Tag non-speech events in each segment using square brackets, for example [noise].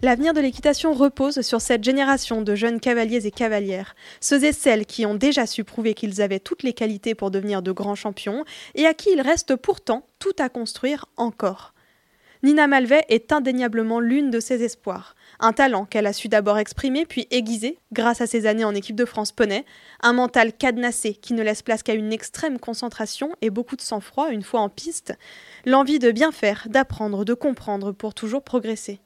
L'avenir de l'équitation repose sur cette génération de jeunes cavaliers et cavalières, ceux et celles qui ont déjà su prouver qu'ils avaient toutes les qualités pour devenir de grands champions et à qui il reste pourtant tout à construire encore. Nina Malvet est indéniablement l'une de ses espoirs. Un talent qu'elle a su d'abord exprimer puis aiguiser grâce à ses années en équipe de France poney, un mental cadenassé qui ne laisse place qu'à une extrême concentration et beaucoup de sang-froid une fois en piste, l'envie de bien faire, d'apprendre, de comprendre pour toujours progresser.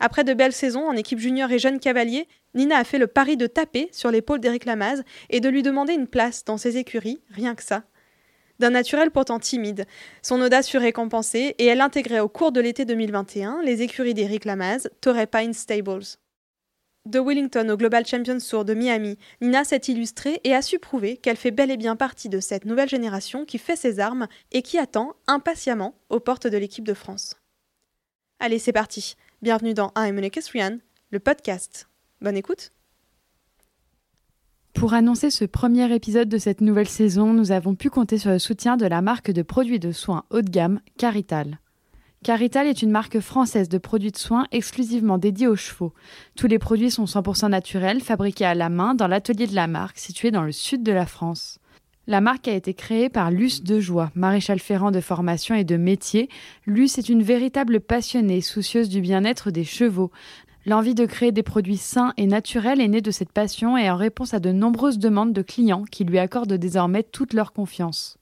Après de belles saisons en équipe junior et jeune cavalier, Nina a fait le pari de taper sur l'épaule d'Éric Lamaze et de lui demander une place dans ses écuries, rien que ça, d'un naturel pourtant timide. Son audace fut récompensée et elle intégrait au cours de l'été 2021 les écuries d'Eric Lamaze, Torrey Pine Stables. De Wellington au Global Champions Tour de Miami, Nina s'est illustrée et a su prouver qu'elle fait bel et bien partie de cette nouvelle génération qui fait ses armes et qui attend impatiemment aux portes de l'équipe de France. Allez, c'est parti. Bienvenue dans I'm Ryan, le podcast. Bonne écoute. Pour annoncer ce premier épisode de cette nouvelle saison, nous avons pu compter sur le soutien de la marque de produits de soins haut de gamme Carital. Carital est une marque française de produits de soins exclusivement dédiés aux chevaux. Tous les produits sont 100% naturels, fabriqués à la main dans l'atelier de la marque situé dans le sud de la France. La marque a été créée par Luce Dejoie, maréchal ferrant de formation et de métier. Luce est une véritable passionnée, soucieuse du bien-être des chevaux. L'envie de créer des produits sains et naturels est née de cette passion et en réponse à de nombreuses demandes de clients qui lui accordent désormais toute leur confiance.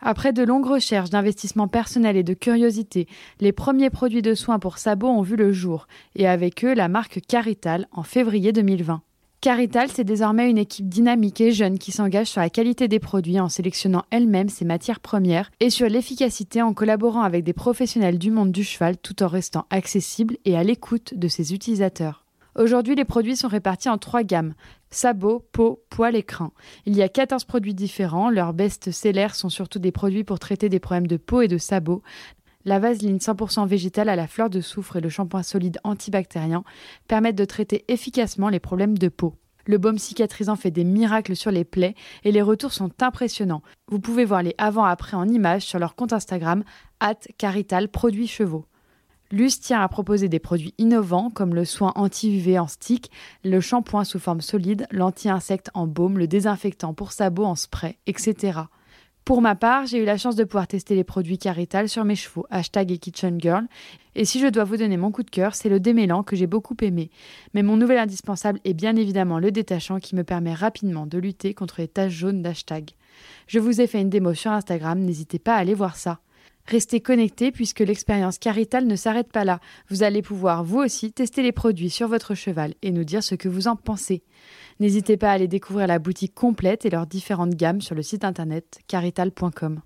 Après de longues recherches, d'investissement personnel et de curiosité, les premiers produits de soins pour sabots ont vu le jour, et avec eux la marque Carital en février 2020. Carital, c'est désormais une équipe dynamique et jeune qui s'engage sur la qualité des produits en sélectionnant elle-même ses matières premières et sur l'efficacité en collaborant avec des professionnels du monde du cheval tout en restant accessible et à l'écoute de ses utilisateurs. Aujourd'hui, les produits sont répartis en trois gammes sabots, peau, poils et crins. Il y a 14 produits différents. Leurs best-sellers sont surtout des produits pour traiter des problèmes de peau et de sabots. La vaseline 100% végétale à la fleur de soufre et le shampoing solide antibactérien permettent de traiter efficacement les problèmes de peau. Le baume cicatrisant fait des miracles sur les plaies et les retours sont impressionnants. Vous pouvez voir les avant-après en images sur leur compte Instagram, at carital produits chevaux. Luce tient à proposer des produits innovants comme le soin anti-UV en stick, le shampoing sous forme solide, l'anti-insecte en baume, le désinfectant pour sabots en spray, etc. Pour ma part, j'ai eu la chance de pouvoir tester les produits Carital sur mes chevaux, hashtag et Kitchen Girl. Et si je dois vous donner mon coup de cœur, c'est le démêlant que j'ai beaucoup aimé. Mais mon nouvel indispensable est bien évidemment le détachant qui me permet rapidement de lutter contre les taches jaunes d'hashtag. Je vous ai fait une démo sur Instagram, n'hésitez pas à aller voir ça. Restez connectés puisque l'expérience Carital ne s'arrête pas là. Vous allez pouvoir vous aussi tester les produits sur votre cheval et nous dire ce que vous en pensez. N'hésitez pas à aller découvrir la boutique complète et leurs différentes gammes sur le site internet carital.com.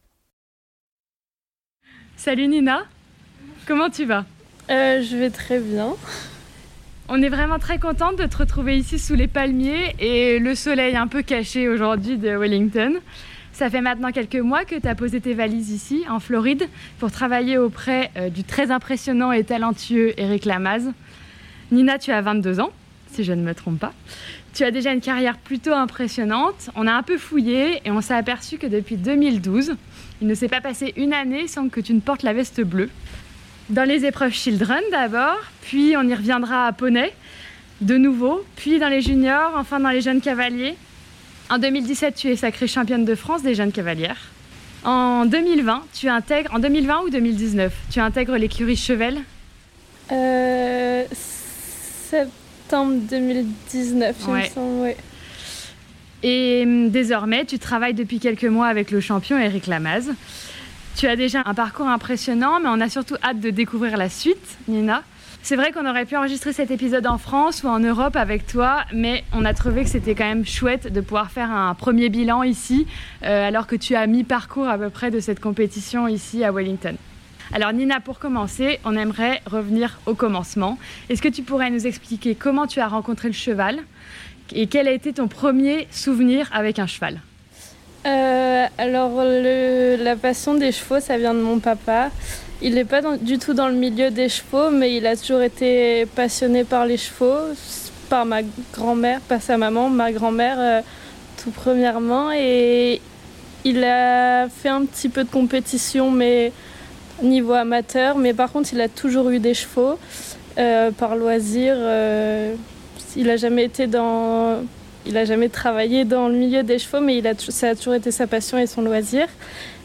Salut Nina, comment tu vas? Euh, Je vais très bien. On est vraiment très contente de te retrouver ici sous les palmiers et le soleil un peu caché aujourd'hui de Wellington. Ça fait maintenant quelques mois que tu as posé tes valises ici, en Floride, pour travailler auprès euh, du très impressionnant et talentueux Eric Lamaze. Nina, tu as 22 ans, si je ne me trompe pas. Tu as déjà une carrière plutôt impressionnante. On a un peu fouillé et on s'est aperçu que depuis 2012, il ne s'est pas passé une année sans que tu ne portes la veste bleue. Dans les épreuves Children d'abord, puis on y reviendra à Poney de nouveau, puis dans les juniors, enfin dans les jeunes cavaliers. En 2017, tu es sacrée championne de France des jeunes cavalières. En 2020, tu intègres, en 2020 ou 2019, tu intègres l'écurie Chevel? Euh, Septembre 2019, il me semble, ouais. Et hum, désormais, tu travailles depuis quelques mois avec le champion Eric Lamaze. Tu as déjà un parcours impressionnant, mais on a surtout hâte de découvrir la suite, Nina. C'est vrai qu'on aurait pu enregistrer cet épisode en France ou en Europe avec toi, mais on a trouvé que c'était quand même chouette de pouvoir faire un premier bilan ici, euh, alors que tu as mis parcours à peu près de cette compétition ici à Wellington. Alors Nina, pour commencer, on aimerait revenir au commencement. Est-ce que tu pourrais nous expliquer comment tu as rencontré le cheval et quel a été ton premier souvenir avec un cheval? Euh, Alors la passion des chevaux, ça vient de mon papa. Il n'est pas du tout dans le milieu des chevaux, mais il a toujours été passionné par les chevaux, par ma grand-mère, pas sa maman, ma grand-mère euh, tout premièrement. Et il a fait un petit peu de compétition, mais niveau amateur. Mais par contre, il a toujours eu des chevaux euh, par loisir. Euh, il n'a jamais été dans il a jamais travaillé dans le milieu des chevaux, mais il a, ça a toujours été sa passion et son loisir.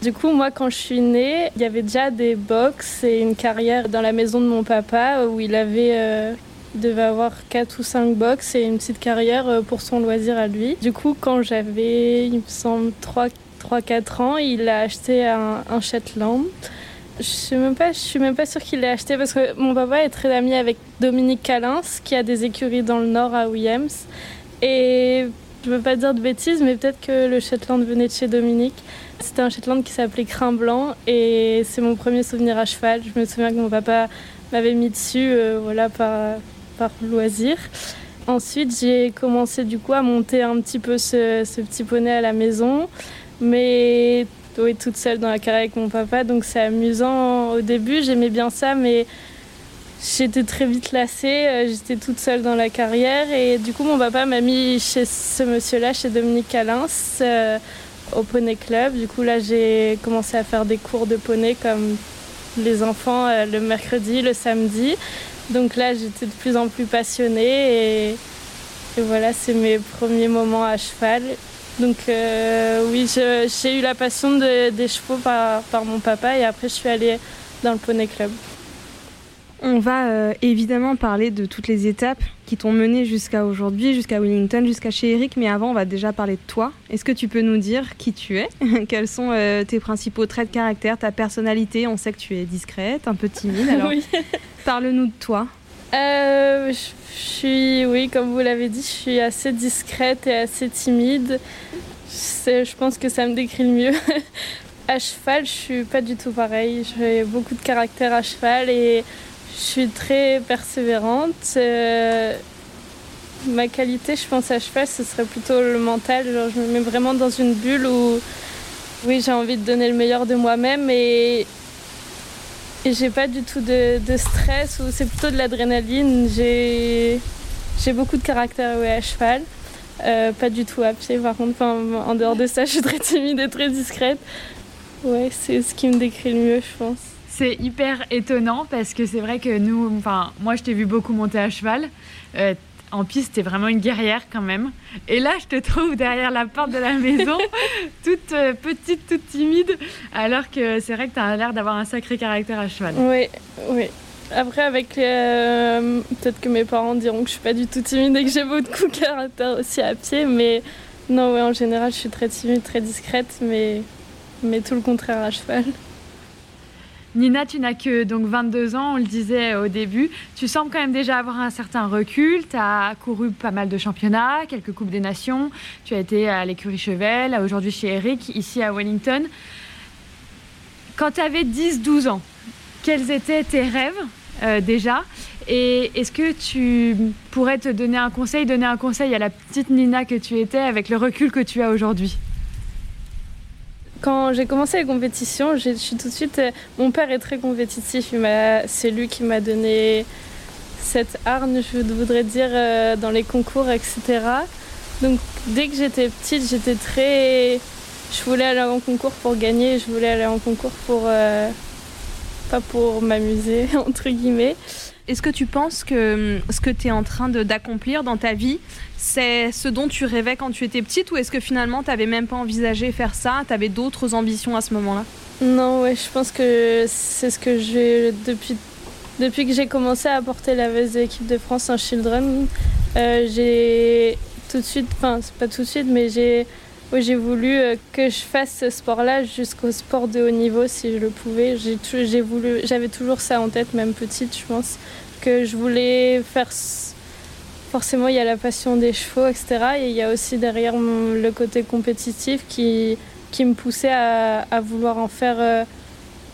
Du coup, moi, quand je suis née, il y avait déjà des box et une carrière dans la maison de mon papa où il avait. Euh, devait avoir 4 ou 5 box et une petite carrière euh, pour son loisir à lui. Du coup, quand j'avais, il me semble, 3-4 ans, il a acheté un, un Shetland. Je suis même pas, je suis même pas sûre qu'il l'ait acheté parce que mon papa est très ami avec Dominique Calins qui a des écuries dans le nord à Williams et je veux pas dire de bêtises, mais peut-être que le Shetland venait de chez Dominique. C'était un Shetland qui s'appelait Crin Blanc et c'est mon premier souvenir à cheval. Je me souviens que mon papa m'avait mis dessus euh, voilà, par, par loisir. Ensuite, j'ai commencé du coup à monter un petit peu ce, ce petit poney à la maison, mais oui, toute seule dans la carrière avec mon papa, donc c'est amusant au début. J'aimais bien ça, mais J'étais très vite lassée, euh, j'étais toute seule dans la carrière et du coup mon papa m'a mis chez ce monsieur-là, chez Dominique Calins, euh, au Poney Club. Du coup là j'ai commencé à faire des cours de poney comme les enfants euh, le mercredi, le samedi. Donc là j'étais de plus en plus passionnée et, voilà c'est mes premiers moments à cheval. Donc oui j'ai eu la passion des chevaux par mon papa et après je suis allée dans le Poney Club. On va euh, évidemment parler de toutes les étapes qui t'ont mené jusqu'à aujourd'hui, jusqu'à Wellington, jusqu'à chez Eric, mais avant on va déjà parler de toi. Est-ce que tu peux nous dire qui tu es? [laughs] Quels sont euh, tes principaux traits de caractère, ta personnalité? On sait que tu es discrète, un peu timide, alors [laughs] oui. parle-nous de toi. Euh, je suis, oui, comme vous l'avez dit, je suis assez discrète et assez timide. Je pense que ça me décrit le mieux. [laughs] à cheval, je suis pas du tout pareil. J'ai beaucoup de caractère à cheval et je suis très persévérante. Euh, ma qualité, je pense, à cheval, ce serait plutôt le mental. Genre, je me mets vraiment dans une bulle où, oui, j'ai envie de donner le meilleur de moi-même et, j'ai pas du tout de, stress ou c'est plutôt de l'adrénaline. J'ai, beaucoup de caractère à cheval. Euh, pas du tout à pied, par contre. en dehors de ça, je suis très timide et très discrète. Ouais, c'est ce qui me décrit le mieux, je pense. C'est hyper étonnant parce que c'est vrai que nous, enfin, moi je t'ai vu beaucoup monter à cheval. Euh, en piste, t'es vraiment une guerrière quand même. Et là, je te trouve derrière la porte de la [laughs] maison, toute euh, petite, toute timide, alors que c'est vrai que tu as l'air d'avoir un sacré caractère à cheval. Oui, oui. Après, avec euh, peut-être que mes parents diront que je suis pas du tout timide et que j'ai beaucoup de caractère aussi à pied, mais non, ouais, en général, je suis très timide, très discrète, mais, mais tout le contraire à cheval. Nina, tu n'as que donc 22 ans, on le disait au début. Tu sembles quand même déjà avoir un certain recul. Tu as couru pas mal de championnats, quelques Coupes des Nations. Tu as été à l'écurie Chevel, aujourd'hui chez Eric, ici à Wellington. Quand tu avais 10-12 ans, quels étaient tes rêves euh, déjà? Et est-ce que tu pourrais te donner un conseil, donner un conseil à la petite Nina que tu étais avec le recul que tu as aujourd'hui? Quand j'ai commencé les compétitions, je suis tout de suite. Euh, mon père est très compétitif. C'est lui qui m'a donné cette hargne, je voudrais dire, euh, dans les concours, etc. Donc dès que j'étais petite, j'étais très. Je voulais aller en concours pour gagner. Je voulais aller en concours pour. Euh, pas pour m'amuser, [laughs] entre guillemets. Est-ce que tu penses que hum, ce que tu es en train d'accomplir dans ta vie, c'est ce dont tu rêvais quand tu étais petite ou est-ce que finalement tu n'avais même pas envisagé faire ça Tu avais d'autres ambitions à ce moment-là? Non, ouais, je pense que c'est ce que j'ai depuis que j'ai commencé à porter la veste de l'équipe de France en Children, euh, j'ai tout de suite, enfin pas tout de suite, mais j'ai j'ai voulu euh, que je fasse ce sport-là jusqu'au sport de haut niveau si je le pouvais. J'avais toujours ça en tête, même petite, je pense, que je voulais faire. Forcément, il y a la passion des chevaux, etc. Et il y a aussi derrière le côté compétitif qui, qui me poussait à, vouloir en faire euh,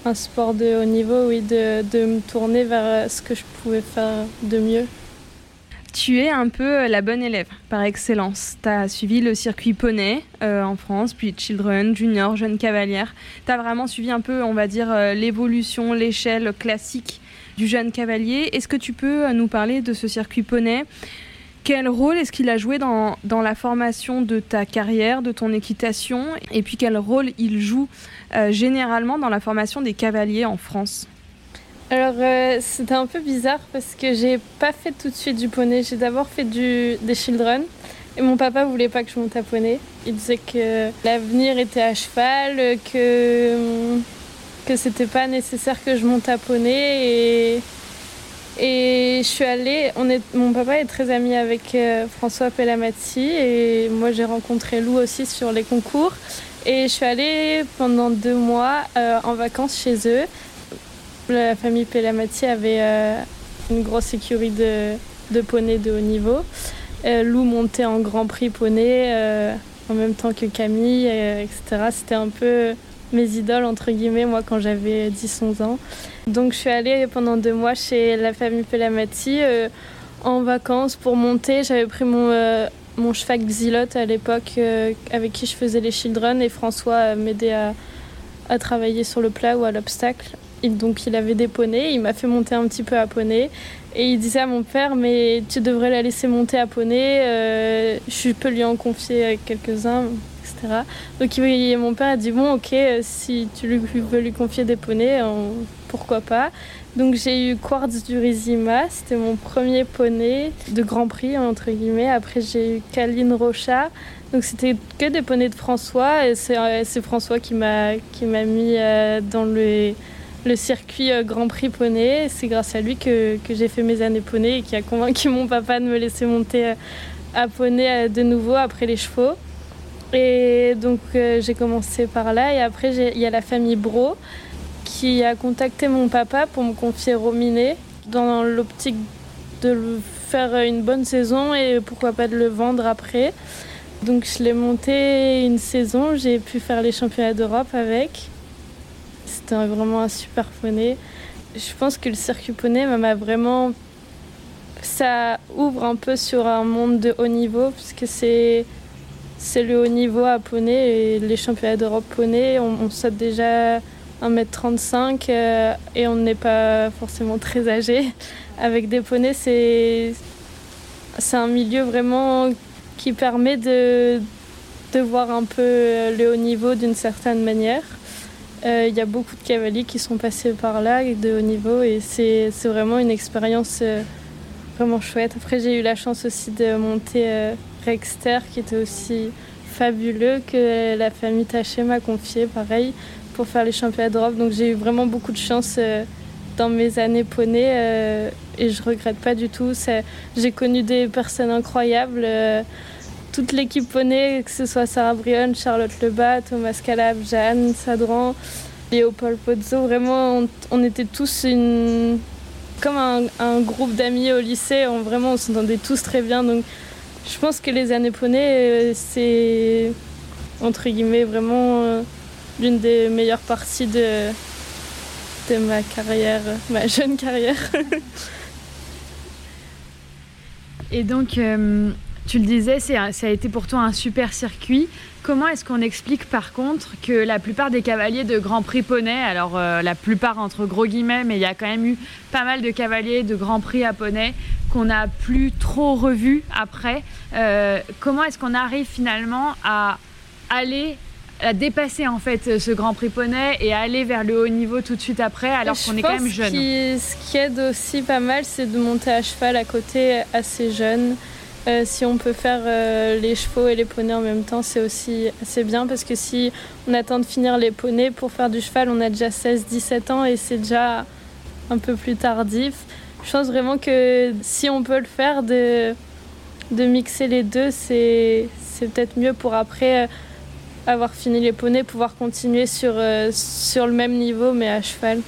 un sport de haut niveau, oui, de, de me tourner vers ce que je pouvais faire de mieux tu es un peu euh, la bonne élève par excellence. Tu as suivi le circuit poney euh, en France, puis Children, Junior, Jeune Cavalière. Tu as vraiment suivi un peu, on va dire, euh, l'évolution, l'échelle classique du jeune cavalier. Est-ce que tu peux nous parler de ce circuit poney? Quel rôle est-ce qu'il a joué dans, dans, la formation de ta carrière, de ton équitation? Et puis quel rôle il joue généralement dans la formation des cavaliers en France? Alors euh, c'était un peu bizarre parce que j'ai pas fait tout de suite du poney. J'ai d'abord fait du, des children et mon papa voulait pas que je monte à poney. Il disait que l'avenir était à cheval, que que c'était pas nécessaire que je monte à poney et et je suis allée. Mon papa est très ami avec euh, François Pellamati et moi j'ai rencontré Lou aussi sur les concours et je suis allée pendant deux mois euh, en vacances chez eux. La famille Pellamati avait euh, une grosse écurie de, de poney de haut niveau. Euh, Lou montait en Grand Prix poney euh, en même temps que Camille, etc. C'était un peu mes idoles, entre guillemets, moi, quand j'avais 10-11 ans. Donc, je suis allée pendant deux mois chez la famille Pellamati en vacances pour monter. J'avais pris mon, mon cheval Xilote à l'époque avec qui je faisais les children et François m'aidait à, à travailler sur le plat ou à l'obstacle donc il avait des poneys, il m'a fait monter un petit peu à poney. Et il disait à mon père, mais tu devrais la laisser monter à poney, euh, je peux lui en confier quelques-uns, etc. Donc mon père a dit, bon ok, si tu veux lui confier des poneys, pourquoi pas. Donc j'ai eu Quartz du Rizima, c'était mon premier poney de Grand Prix, entre guillemets. Après j'ai eu Kaline Rocha, donc c'était que des poneys de François, et c'est euh, François qui m'a mis euh, dans le le circuit euh, Grand Prix poney. C'est grâce à lui que, j'ai fait mes années poney et qui a convaincu mon papa de me laisser monter euh, à poney euh, de nouveau après les chevaux. Et donc j'ai commencé par là et après il y a la famille Bro qui a contacté mon papa pour me confier Rominé dans l'optique de faire une bonne saison et pourquoi pas de le vendre après. Donc je l'ai monté une saison, j'ai pu faire les championnats d'Europe avec. C'était vraiment un super poney. Je pense que le circuit poney m'a vraiment. Ça ouvre un peu sur un monde de haut niveau, puisque c'est c'est le haut niveau à poney les championnats d'Europe poney, on, saute déjà 1m35 euh, et on n'est pas forcément très âgé. Avec des poneys, c'est c'est un milieu vraiment qui permet de, de voir un peu le haut niveau d'une certaine manière. Euh, il y a beaucoup de cavaliers qui sont passés par là de haut niveau et c'est vraiment une expérience euh, vraiment chouette. Après, j'ai eu la chance aussi de monter euh, Rexter qui était aussi fabuleux, que la famille Taché m'a confié, pareil, pour faire les championnats d'Europe. Donc j'ai eu vraiment beaucoup de chance dans mes années poney et je regrette pas du tout. J'ai connu des personnes incroyables toute l'équipe poney, que ce soit Sarah Brion, Charlotte Lebas, Thomas Calab, Jeanne, Sadran, Léopold Pozzo, vraiment on, était tous comme un, groupe d'amis au lycée, on, s'entendait tous très bien. Donc je pense que les années poney, euh, c'est entre guillemets vraiment euh, l'une des meilleures parties de, de ma carrière, ma jeune carrière. Et donc, euh, tu le disais, ça a été pour toi un super circuit. Comment est-ce qu'on explique par contre que la plupart des cavaliers de Grand Prix poney, alors euh, la plupart entre gros guillemets, mais il y a quand même eu pas mal de cavaliers de Grand Prix à poney qu'on n'a plus trop revus après. Euh, comment est-ce qu'on arrive finalement à aller à dépasser en fait ce Grand Prix poney et à aller vers le haut niveau tout de suite après alors qu'on est quand même jeune. ce qui aide aussi pas mal, c'est de monter à cheval à côté assez jeune. Euh, si on peut faire euh, les chevaux et les poneys en même temps, c'est aussi assez bien parce que si on attend de finir les poneys pour faire du cheval, on a déjà 16-17 ans et c'est déjà un peu plus tardif. Je pense vraiment que si on peut le faire, de, de mixer les deux, c'est peut-être mieux pour après avoir fini les poneys, pouvoir continuer sur, sur le même niveau mais à cheval.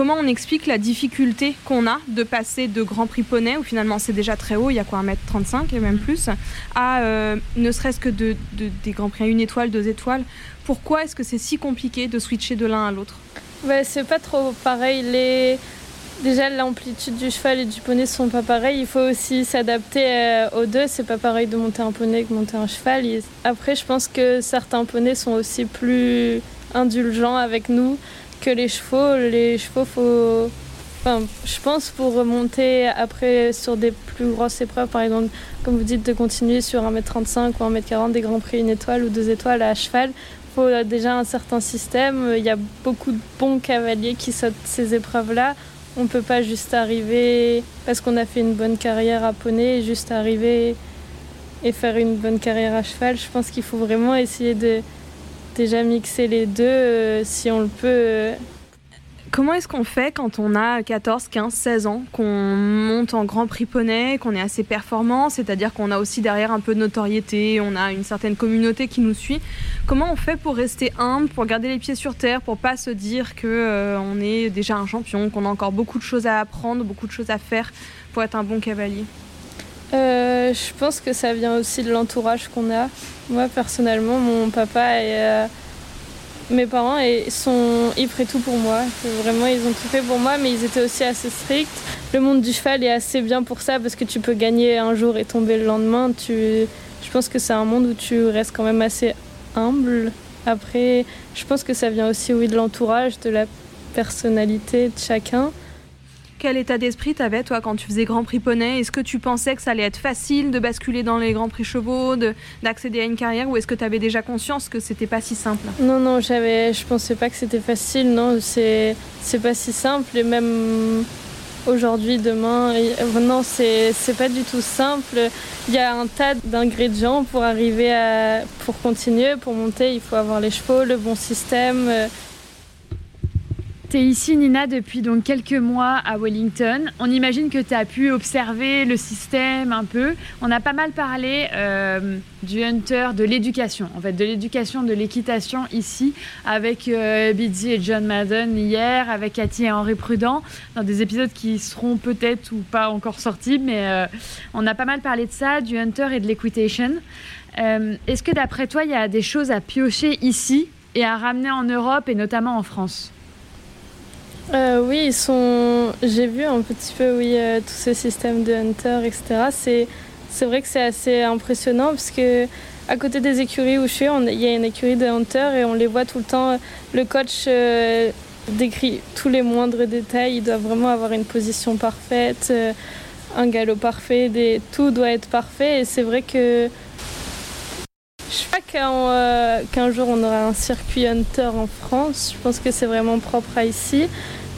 Comment on explique la difficulté qu'on a de passer de Grand Prix Poney, où finalement c'est déjà très haut, il y a quoi 1m35 et même plus, à euh, ne serait-ce que de, de, des Grands Prix à une étoile, deux étoiles Pourquoi est-ce que c'est si compliqué de switcher de l'un à l'autre? Ouais, C'est pas trop pareil. Les... Déjà, l'amplitude du cheval et du poney sont pas pareils. Il faut aussi s'adapter euh, aux deux. C'est pas pareil de monter un poney que monter un cheval. Après, je pense que certains poneys sont aussi plus indulgents avec nous que les chevaux. Les chevaux, faut. Enfin, je pense pour remonter après sur des plus grosses épreuves, par exemple, comme vous dites, de continuer sur 1m35 ou 1m40 des Grands Prix une étoile ou deux étoiles à cheval, faut déjà un certain système. Il y a beaucoup de bons cavaliers qui sautent ces épreuves-là. On ne peut pas juste arriver parce qu'on a fait une bonne carrière à poney, juste arriver et faire une bonne carrière à cheval. Je pense qu'il faut vraiment essayer de, déjà mixer les deux euh, si on le peut. Euh. Comment est-ce qu'on fait quand on a 14, 15, 16 ans, qu'on monte en Grand Prix Poney, qu'on est assez performant, c'est-à-dire qu'on a aussi derrière un peu de notoriété, on a une certaine communauté qui nous suit. Comment on fait pour rester humble, pour garder les pieds sur terre, pour pas se dire que euh, on est déjà un champion, qu'on a encore beaucoup de choses à apprendre, beaucoup de choses à faire pour être un bon cavalier? Euh, je pense que ça vient aussi de l'entourage qu'on a. Moi, personnellement, mon papa et euh, mes parents sont, ils feraient tout pour moi. Vraiment, ils ont tout fait pour moi, mais ils étaient aussi assez stricts. Le monde du cheval est assez bien pour ça parce que tu peux gagner un jour et tomber le lendemain. Je pense que c'est un monde où tu restes quand même assez humble. Après, je pense que ça vient aussi, oui, de l'entourage, de la personnalité de chacun. Quel état d'esprit t'avais toi quand tu faisais Grand Prix Poney? Est-ce que tu pensais que ça allait être facile de basculer dans les Grands Prix Chevaux, d'accéder à une carrière, ou est-ce que tu avais déjà conscience que c'était pas si simple? Non, non, j'avais, je pensais pas que c'était facile. Non, c'est, pas si simple et même aujourd'hui, demain, non, c'est, pas du tout simple. Il y a un tas d'ingrédients pour pour continuer, pour monter. Il faut avoir les chevaux, le bon système. Tu es ici, Nina, depuis donc quelques mois à Wellington. On imagine que tu as pu observer le système un peu. On a pas mal parlé euh, du hunter, de l'éducation, en fait, de l'éducation, de l'équitation ici, avec euh, et John Madden hier, avec Cathy et Henri Prudent, dans des épisodes qui seront peut-être ou pas encore sortis, mais euh, on a pas mal parlé de ça, du hunter et de l'équitation. Euh, est-ce que d'après toi, il y a des choses à piocher ici et à ramener en Europe et notamment en France? Euh, oui, ils sont. J'ai vu un petit peu, oui, euh, tous ces systèmes de hunter, etc. C'est, vrai que c'est assez impressionnant parce que à côté des écuries où je suis, il y a une écurie de hunter et on les voit tout le temps. Le coach euh, décrit tous les moindres détails. Il doit vraiment avoir une position parfaite, un galop parfait, tout doit être parfait. Et c'est vrai que sais pas qu'un jour on aura un circuit hunter en France. Je pense que c'est vraiment propre à ici.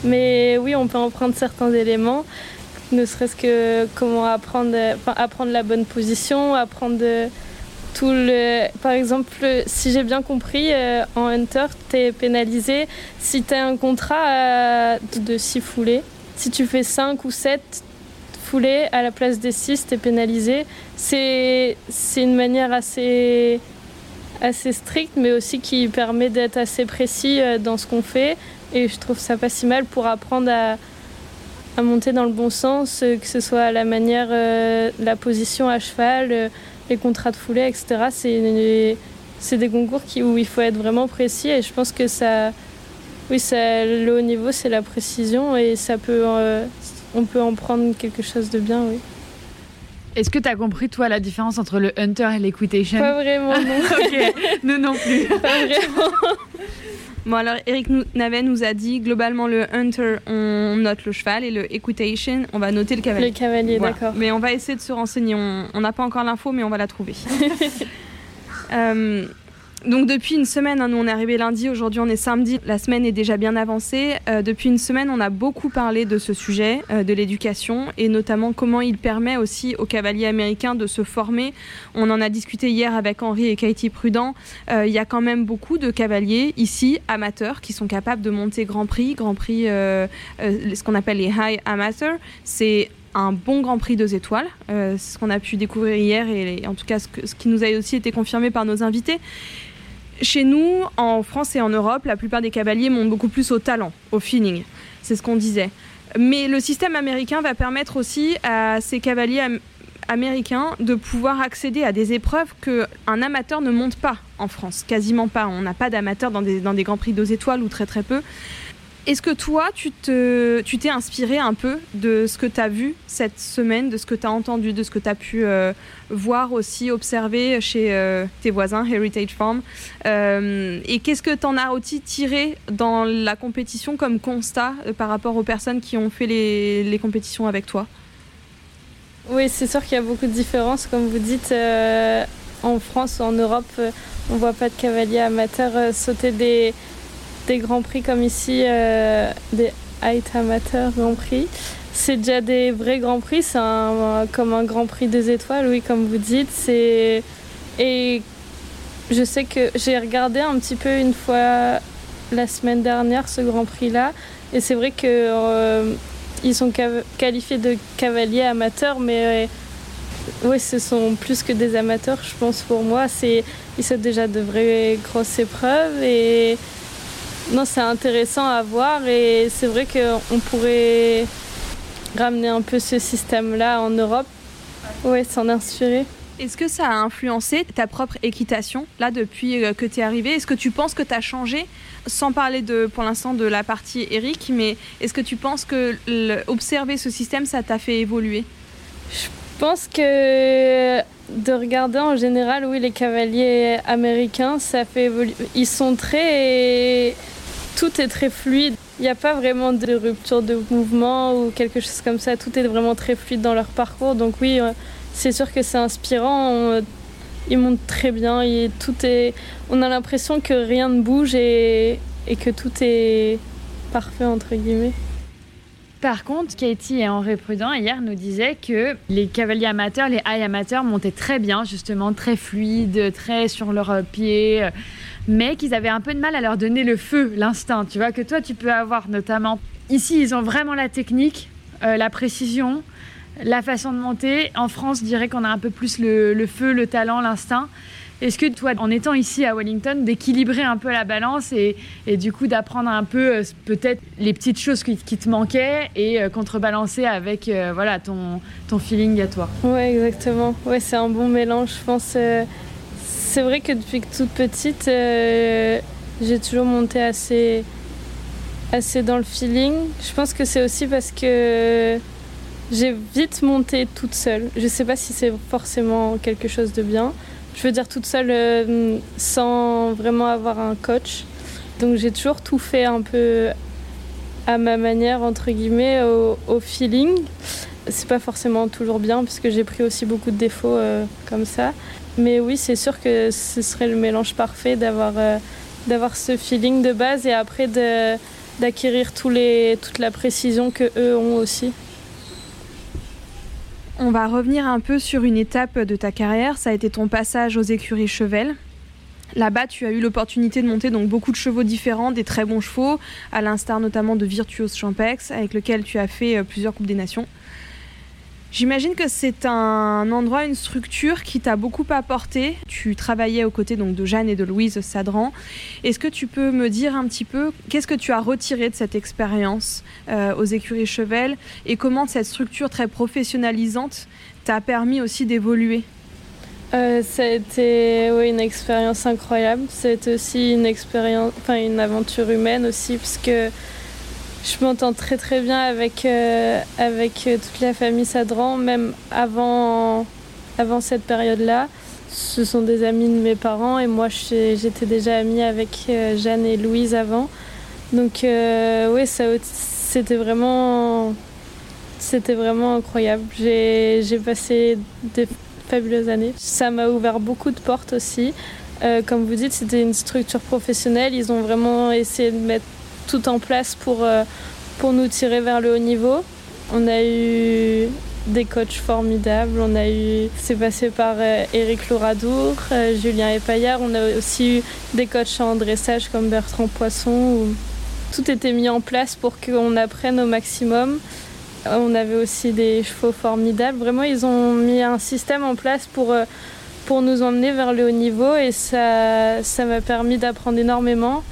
Mais oui, on peut en prendre certains éléments, ne serait-ce que comment apprendre, la bonne position, apprendre tout le... Par exemple, si j'ai bien compris, euh, en Hunter, tu es pénalisé si tu as un contrat euh, de 6 foulées. Si tu fais 5 ou 7 foulées à la place des 6, tu es pénalisé. C'est une manière assez assez stricte, mais aussi qui permet d'être assez précis euh, dans ce qu'on fait et je trouve ça pas si mal pour apprendre à, à monter dans le bon sens, euh, que ce soit la manière, euh, la position à cheval, les contrats de foulée, etc. C'est, des concours où il faut être vraiment précis et je pense que ça, oui, ça, le haut niveau, c'est la précision et ça peut, on peut en prendre quelque chose de bien, oui. Est-ce que tu as compris, toi, la différence entre le hunter et l'equitation Pas vraiment, non. [laughs] ok, nous non plus. Pas vraiment. Bon, alors Eric Navet nous a dit globalement le hunter, on note le cheval et le equitation, on va noter le cavalier. Le cavalier, d'accord. Mais on va essayer de se renseigner. On n'a pas encore l'info, mais on va la trouver. [laughs] euh, Donc depuis une semaine, hein, nous on est arrivé lundi, aujourd'hui on est samedi, la semaine est déjà bien avancée. Euh, depuis une semaine, on a beaucoup parlé de ce sujet, euh, de l'éducation, et notamment comment il permet aussi aux cavaliers américains de se former. On en a discuté hier avec Henri et Katie Prudent. Euh, il y a quand même beaucoup de cavaliers ici, amateurs, qui sont capables de monter Grand Prix, Grand Prix, ce qu'on appelle les High Amateurs. C'est un bon Grand Prix deux étoiles. ce qu'on a pu découvrir hier et, en tout cas ce, qui nous a aussi été confirmé par nos invités. Chez nous, en France et en Europe, la plupart des cavaliers montent beaucoup plus au talent, au feeling. C'est ce qu'on disait. Mais le système américain va permettre aussi à ces cavaliers américains de pouvoir accéder à des épreuves qu'un amateur ne monte pas en France, quasiment pas. On n'a pas d'amateurs dans des, dans des Grands Prix deux étoiles ou très très peu. Est-ce que toi, tu t'es tu inspiré un peu de ce que tu as vu cette semaine, de ce que tu as entendu, de ce que tu as pu euh, voir aussi, observer chez euh, tes voisins, Heritage Farm euh, Et qu'est-ce que tu en as aussi tiré dans la compétition comme constat par rapport aux personnes qui ont fait les, les compétitions avec toi? Oui, c'est sûr qu'il y a beaucoup de différences. Comme vous dites, en France ou en Europe, on voit pas de cavaliers amateurs sauter des des grands prix comme ici, euh, des height amateurs grands prix. C'est déjà des vrais grands prix, c'est comme un grand prix des étoiles, oui, comme vous dites. C'est et je sais que j'ai regardé un petit peu une fois la semaine dernière ce grand prix là, et c'est vrai que euh, ils sont qualifiés de cavaliers amateurs, mais euh, ce sont plus que des amateurs, je pense pour moi. C'est ils sont déjà de vraies grosses épreuves et non, c'est intéressant à voir et c'est vrai qu'on pourrait ramener un peu ce système-là en Europe. Oui, s'en inspirer. Est-ce que ça a influencé ta propre équitation, là, depuis euh, que tu es arrivé Est-ce que tu penses que tu as changé? Sans parler de, pour l'instant de la partie Eric, mais est-ce que tu penses que observer ce système, ça t'a fait évoluer? Je pense que de regarder en général, oui, les cavaliers américains, ça fait évoluer. Ils sont très tout est très fluide. Il n'y a pas vraiment de rupture de mouvement ou quelque chose comme ça. Tout est vraiment très fluide dans leur parcours. Donc oui, euh, c'est sûr que c'est inspirant. Ils montent très bien. Tout est... On a l'impression que rien ne bouge et, et que tout est parfait, entre guillemets. Par contre, Katie et Henri Prudent hier nous disaient que les cavaliers amateurs, les high amateurs montaient très bien, justement, très fluides, très sur leurs pieds mais qu'ils avaient un peu de mal à leur donner le feu, l'instinct, tu vois, que toi tu peux avoir notamment. Ici, ils ont vraiment la technique, euh, la précision, la façon de monter. En France, je dirais qu'on a un peu plus le, feu, le talent, l'instinct. Est-ce que toi, en étant ici à Wellington, d'équilibrer un peu la balance et, du coup d'apprendre un peu euh, peut-être les petites choses qui, te manquaient et euh, contrebalancer avec voilà ton, ton feeling à toi? Ouais, exactement. Ouais, c'est un bon mélange, je pense c'est vrai que depuis que toute petite, euh, j'ai toujours monté assez, assez dans le feeling. Je pense que c'est aussi parce que j'ai vite monté toute seule. Je sais pas si c'est forcément quelque chose de bien. Je veux dire toute seule euh, sans vraiment avoir un coach. Donc j'ai toujours tout fait un peu à ma manière, entre guillemets, au, au feeling. C'est pas forcément toujours bien parce que j'ai pris aussi beaucoup de défauts euh, comme ça. Mais oui, c'est sûr que ce serait le mélange parfait d'avoir euh, d'avoir ce feeling de base et après d'acquérir toute la précision que eux ont aussi. On va revenir un peu sur une étape de ta carrière. Ça a été ton passage aux écuries Chevel. Là-bas, tu as eu l'opportunité de monter donc beaucoup de chevaux différents, des très bons chevaux, à l'instar notamment de Virtuos Champex, avec lequel tu as fait euh, plusieurs Coupes des Nations. J'imagine que c'est un endroit, une structure qui t'a beaucoup apporté. Tu travaillais aux côtés donc de Jeanne et de Louise Sadran. Est-ce que tu peux me dire un petit peu qu'est-ce que tu as retiré de cette expérience euh, aux écuries Chevel? Et comment cette structure très professionnalisante t'a permis aussi d'évoluer? Euh, ça une expérience incroyable. C'est aussi une expérience, enfin une aventure humaine aussi, parce que je m'entends très très bien avec, euh, avec euh, toute la famille Sadran, même avant, avant cette période-là. Ce sont des amis de mes parents et moi j'étais déjà amie avec euh, Jeanne et Louise avant. Donc oui, c'était vraiment, c'était vraiment incroyable. J'ai passé des fabuleuses années. Ça m'a ouvert beaucoup de portes aussi. Comme vous dites, c'était une structure professionnelle. Ils ont vraiment essayé de mettre tout en place pour, euh, pour nous tirer vers le haut niveau. On a eu des coachs formidables. On a eu, c'est passé par Eric euh, Louradour, Julien Epaillard. On a aussi eu des coachs en dressage comme Bertrand Poisson. Où tout était mis en place pour qu'on apprenne au maximum. On avait aussi des chevaux formidables. Vraiment, ils ont mis un système en place pour pour nous emmener vers le haut niveau et ça ça m'a permis d'apprendre énormément.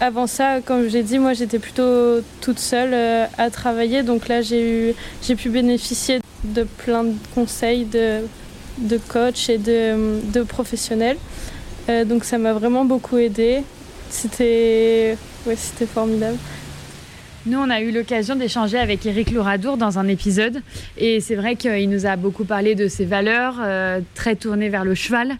Avant ça, comme j'ai dit, moi j'étais plutôt toute seule euh, à travailler, donc là j'ai eu j'ai pu bénéficier de plein de conseils de, de coach et de, de professionnels. Euh, donc ça m'a vraiment beaucoup aidé. C'était ouais, c'était formidable. Nous, on a eu l'occasion d'échanger avec Eric Louradour dans un épisode. Et c'est vrai qu'il nous a beaucoup parlé de ses valeurs, euh, très tournées vers le cheval.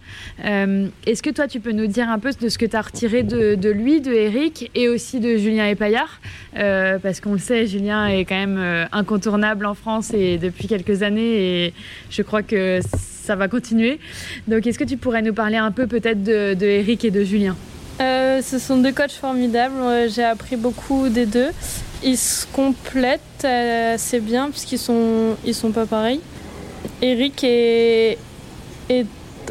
Euh, Est-ce que toi, tu peux nous dire un peu de ce que tu as retiré de, lui, de Eric, et aussi de Julien Epaillard? Euh, Parce qu'on le sait, Julien est quand même incontournable en France et depuis quelques années. Et je crois que ça va continuer. Donc, est-ce que tu pourrais nous parler un peu peut-être de, Eric et de Julien? Ce sont deux coachs formidables. J'ai appris beaucoup des deux. Ils se complètent assez bien puisqu'ils sont, ils sont pas pareils. Eric est, est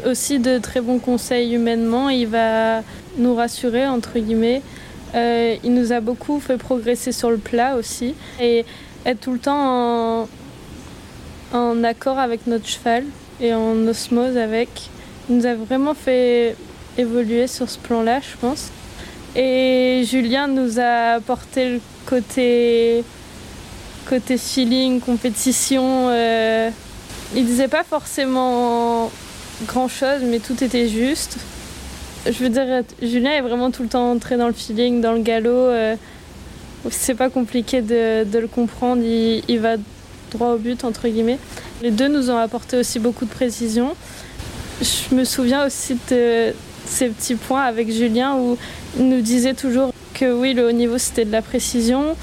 aussi de très bons conseils humainement. Il va nous rassurer, entre guillemets. Euh, il nous a beaucoup fait progresser sur le plat aussi. Et être tout le temps en, en accord avec notre cheval et en osmose avec. Il nous a vraiment fait évoluer sur ce plan-là, je pense. Et Julien nous a apporté le côté, côté feeling, compétition. Euh, il disait pas forcément grand chose, mais tout était juste. Je veux dire, Julien est vraiment tout le temps entré dans le feeling, dans le galop. Euh, c'est pas compliqué de, de, le comprendre, il, il, va droit au but, entre guillemets. Les deux nous ont apporté aussi beaucoup de précision. Je me souviens aussi de ces petits points avec Julien où il nous disait toujours que oui, le haut niveau c'était de la précision,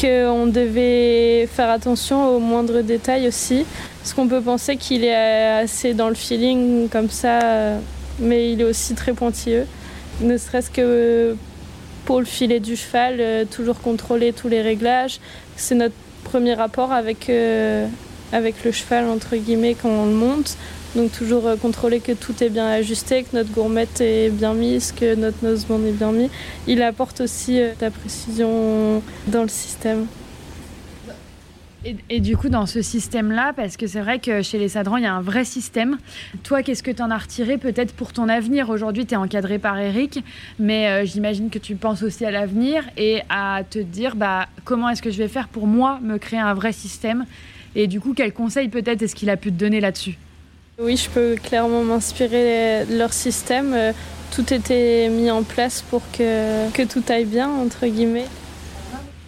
qu'on devait faire attention aux moindres détails aussi. Parce qu'on peut penser qu'il est assez dans le feeling comme ça, mais il est aussi très pointilleux. Ne serait-ce que pour le filet du cheval, euh, toujours contrôler tous les réglages. C'est notre premier rapport avec, euh, avec le cheval, entre guillemets, quand on le monte. Donc toujours euh, contrôler que tout est bien ajusté, que notre gourmette est bien mise, que notre noseband est bien mis. Il apporte aussi euh, la précision dans le système. Et, et, du coup, dans ce système-là, parce que c'est vrai que chez les Sadrans, il y a un vrai système. Toi, qu'est-ce que tu en as retiré peut-être pour ton avenir? Aujourd'hui, tu es encadré par Eric, mais euh, j'imagine que tu penses aussi à l'avenir et à te dire bah, comment est-ce que je vais faire pour moi me créer un vrai système? Et du coup, quel conseil peut-être est-ce qu'il a pu te donner là-dessus? Oui, je peux clairement m'inspirer de leur système. Euh, tout était mis en place pour que, que tout aille bien, entre guillemets.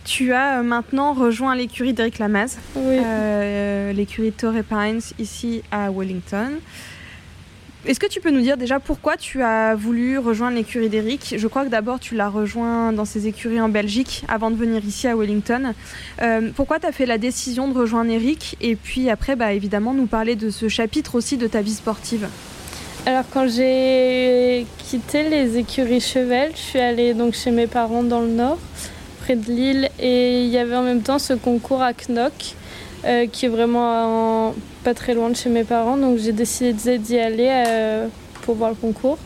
Tu as euh, maintenant rejoint l'écurie d'Eric Lamaze, oui. euh, l'écurie Torrey Pines ici à Wellington. Est-ce que tu peux nous dire déjà pourquoi tu as voulu rejoindre l'écurie d'Eric? Je crois que d'abord tu l'as rejoint dans ses écuries en Belgique avant de venir ici à Wellington. Euh, pourquoi tu as fait la décision de rejoindre Eric? Et puis après, bah, évidemment, nous parler de ce chapitre aussi de ta vie sportive. Alors quand j'ai quitté les écuries Chevel, je suis allée donc chez mes parents dans le nord, près de Lille, et il y avait en même temps ce concours à Knock. Euh, qui est vraiment en, pas très loin de chez mes parents. Donc j'ai décidé d'y aller euh, pour voir le concours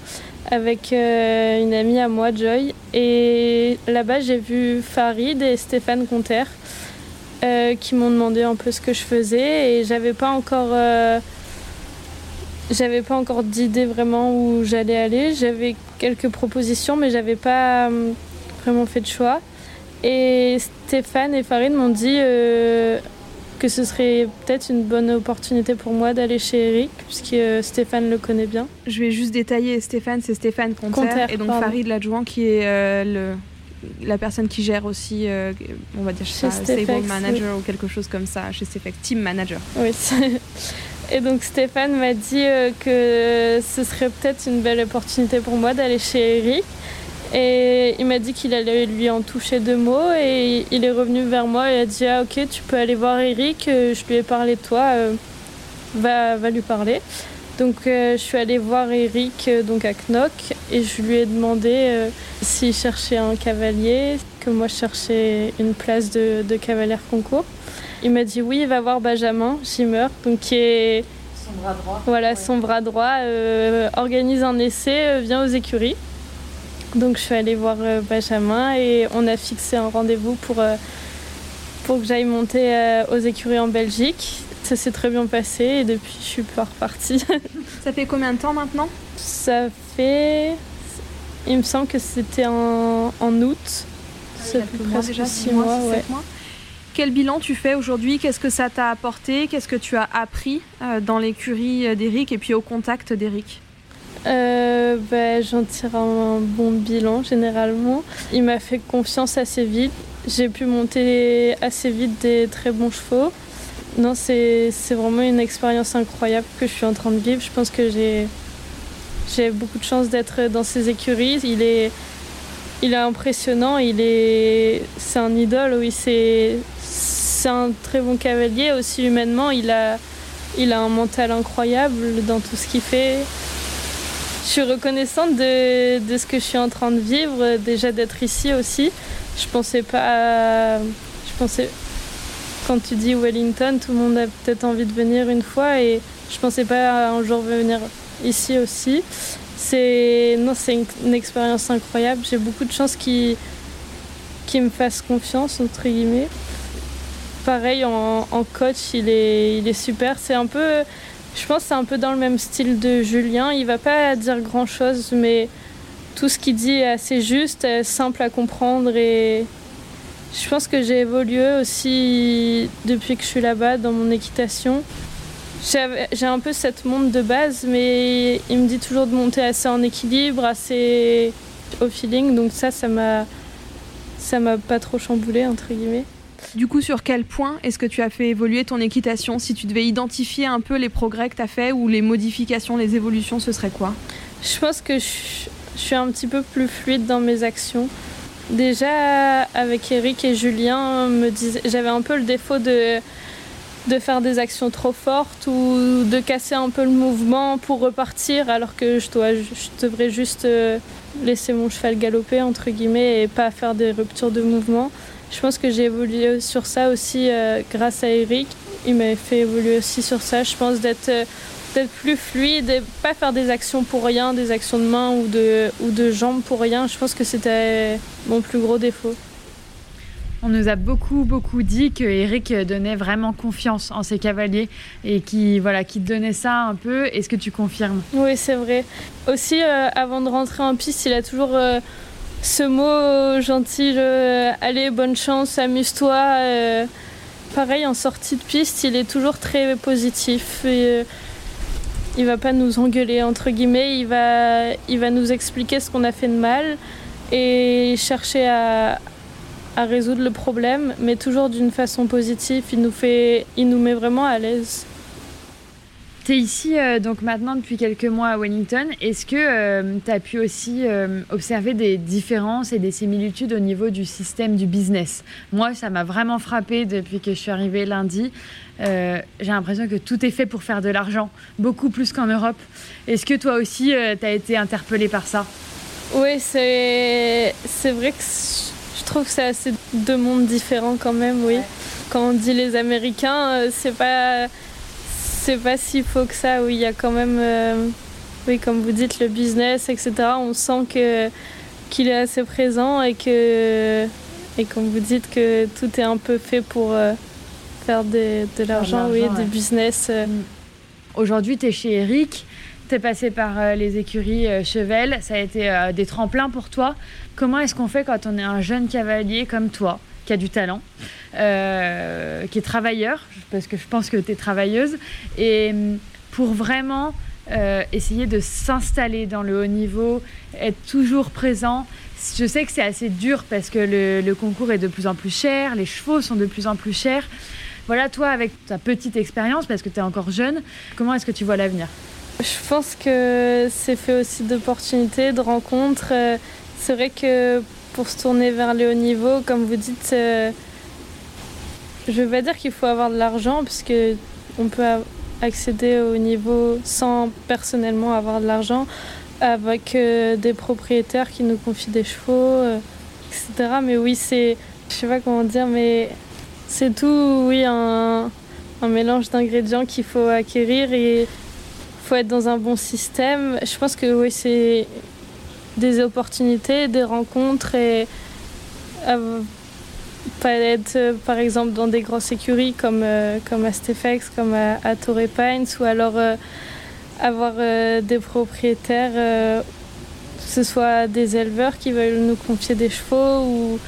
avec euh, une amie à moi, Joy. Et là-bas, j'ai vu Farid et Stéphane Conter euh, qui m'ont demandé un peu ce que je faisais. Et j'avais pas encore. j'avais pas encore d'idée vraiment où j'allais aller. J'avais quelques propositions, mais j'avais pas vraiment fait de choix. Et Stéphane et Farid m'ont dit que ce serait peut-être une bonne opportunité pour moi d'aller chez Eric, puisque Stéphane le connaît bien. Je vais juste détailler Stéphane, c'est Stéphane Conter, Conter et donc pardon. Farid l'adjoint qui est euh, le, la personne qui gère aussi, euh, on va dire, chez stable manager oui. ou quelque chose comme ça, chez Stefex, team manager. Oui, [laughs] et donc Stéphane m'a dit euh, que ce serait peut-être une belle opportunité pour moi d'aller chez Eric. Et il m'a dit qu'il allait lui en toucher deux mots et il est revenu vers moi et a dit ah ok tu peux aller voir Eric, je lui ai parlé de toi, euh, va, va lui parler. Donc je suis allée voir Eric donc à Knock et je lui ai demandé s'il cherchait un cavalier, que moi je cherchais une place de, de cavalière concours. Il m'a dit oui, il va voir Benjamin Schimmer, donc qui est son bras droit. Voilà, son bras droit organise un essai, vient aux écuries. Donc je suis allée voir Benjamin et on a fixé un rendez-vous pour, pour que j'aille monter aux écuries en Belgique. Ça s'est très bien passé et depuis je suis pas repartie. [laughs] Ça fait combien de temps maintenant? Ça fait. Il me semble que c'était en, en août. Ça fait presque déjà 6 mois, ouais. mois. Quel bilan tu fais aujourd'hui? Qu'est-ce que ça t'a apporté? Qu'est-ce que tu as appris dans l'écurie d'Eric et puis au contact d'Eric euh, bah, J'en tire un bon bilan généralement. Il m'a fait confiance assez vite. J'ai pu monter assez vite des très bons chevaux. Non, c'est vraiment une expérience incroyable que je suis en train de vivre. Je pense que j'ai beaucoup de chance d'être dans ces écuries. Il est, il est impressionnant. Est, c'est un idole. Oui, c'est c'est un très bon cavalier aussi humainement. Il a il a un mental incroyable dans tout ce qu'il fait. Je suis reconnaissante de, ce que je suis en train de vivre, déjà d'être ici aussi. Je pensais pas. Je pensais. Quand tu dis Wellington, tout le monde a peut-être envie de venir une fois et je pensais pas un jour venir ici aussi. C'est non, c'est une, expérience incroyable. J'ai beaucoup de chance qui qui me fassent confiance entre guillemets. Pareil en, en coach, il est il est super. C'est un peu je pense c'est un peu dans le même style de Julien. Il va pas dire grand chose, mais tout ce qu'il dit est assez juste, simple à comprendre et je pense que j'ai évolué aussi depuis que je suis là-bas dans mon équitation. J'ai un peu cette montre de base, mais il me dit toujours de monter assez en équilibre, assez au feeling. Donc ça, ça m'a, ça m'a pas trop chamboulé entre guillemets. Du coup, sur quel point est-ce que tu as fait évoluer ton équitation Si tu devais identifier un peu les progrès que tu as fait ou les modifications, les évolutions, ce serait quoi? Je pense que je, suis un petit peu plus fluide dans mes actions. Déjà, avec Eric et Julien, j'avais un peu le défaut de, faire des actions trop fortes ou de casser un peu le mouvement pour repartir alors que je, je devrais juste laisser mon cheval galoper entre guillemets et pas faire des ruptures de mouvement. Je pense que j'ai évolué sur ça aussi euh, grâce à Eric. Il m'a fait évoluer aussi sur ça. Je pense d'être euh, d'être plus fluide et pas faire des actions pour rien, des actions de main ou de, ou de jambes pour rien. Je pense que c'était mon plus gros défaut. On nous a beaucoup, beaucoup dit que Eric donnait vraiment confiance en ses cavaliers et qui, voilà, qui donnait ça un peu. Est-ce que tu confirmes? Oui, c'est vrai. Aussi, euh, avant de rentrer en piste, il a toujours euh, ce mot gentil euh, Allez, bonne chance, amuse-toi. Euh, pareil, en sortie de piste, il est toujours très positif. Et, il va pas nous engueuler entre guillemets, il va, il va nous expliquer ce qu'on a fait de mal et chercher à, à résoudre le problème, mais toujours d'une façon positive. Il nous, fait, il nous met vraiment à l'aise. Tu es ici euh, donc maintenant depuis quelques mois à Wellington. Est-ce que euh, tu as pu aussi euh, observer des différences et des similitudes au niveau du système du business? Moi, ça m'a vraiment frappé depuis que je suis arrivée lundi. J'ai l'impression que tout est fait pour faire de l'argent, beaucoup plus qu'en Europe. Est-ce que toi aussi, tu as été interpellée par ça? Oui, c'est vrai que je trouve que c'est assez deux mondes différents quand même, oui. Ouais. Quand on dit les Américains, c'est pas c'est pas si faux que ça. Oui, il y a quand même, euh, oui, comme vous dites, le business, etc. On sent que qu'il est assez présent et que, et comme vous dites, que tout est un peu fait pour euh, faire de l'argent, oui, ouais. du business. Euh. Aujourd'hui, tu es chez Eric. Tu es passé par les écuries Chevel. Ça a été des tremplins pour toi. Comment est-ce qu'on fait quand on est un jeune cavalier comme toi? Qui a du talent, euh, qui est travailleur, parce que je pense que tu es travailleuse, et pour vraiment euh, essayer de s'installer dans le haut niveau, être toujours présent. Je sais que c'est assez dur parce que le, le, concours est de plus en plus cher, les chevaux sont de plus en plus chers. Voilà, toi, avec ta petite expérience, parce que tu es encore jeune, comment est-ce que tu vois l'avenir? Je pense que c'est fait aussi d'opportunités, de rencontres. C'est vrai que pour se tourner vers le haut niveau, comme vous dites, euh, je ne veux pas dire qu'il faut avoir de l'argent, puisque on peut, accéder au niveau sans personnellement avoir de l'argent, avec des propriétaires qui nous confient des chevaux, etc. Mais oui, c'est, je sais pas comment dire, mais c'est tout, oui, un, un mélange d'ingrédients qu'il faut acquérir et faut être dans un bon système. Je pense que oui, c'est des opportunités, des rencontres et euh, pas être euh, par exemple dans des grosses écuries comme, euh, comme à Stefex, comme à, Torrey Pines ou alors avoir des propriétaires, que ce soit des éleveurs qui veulent nous confier des chevaux ou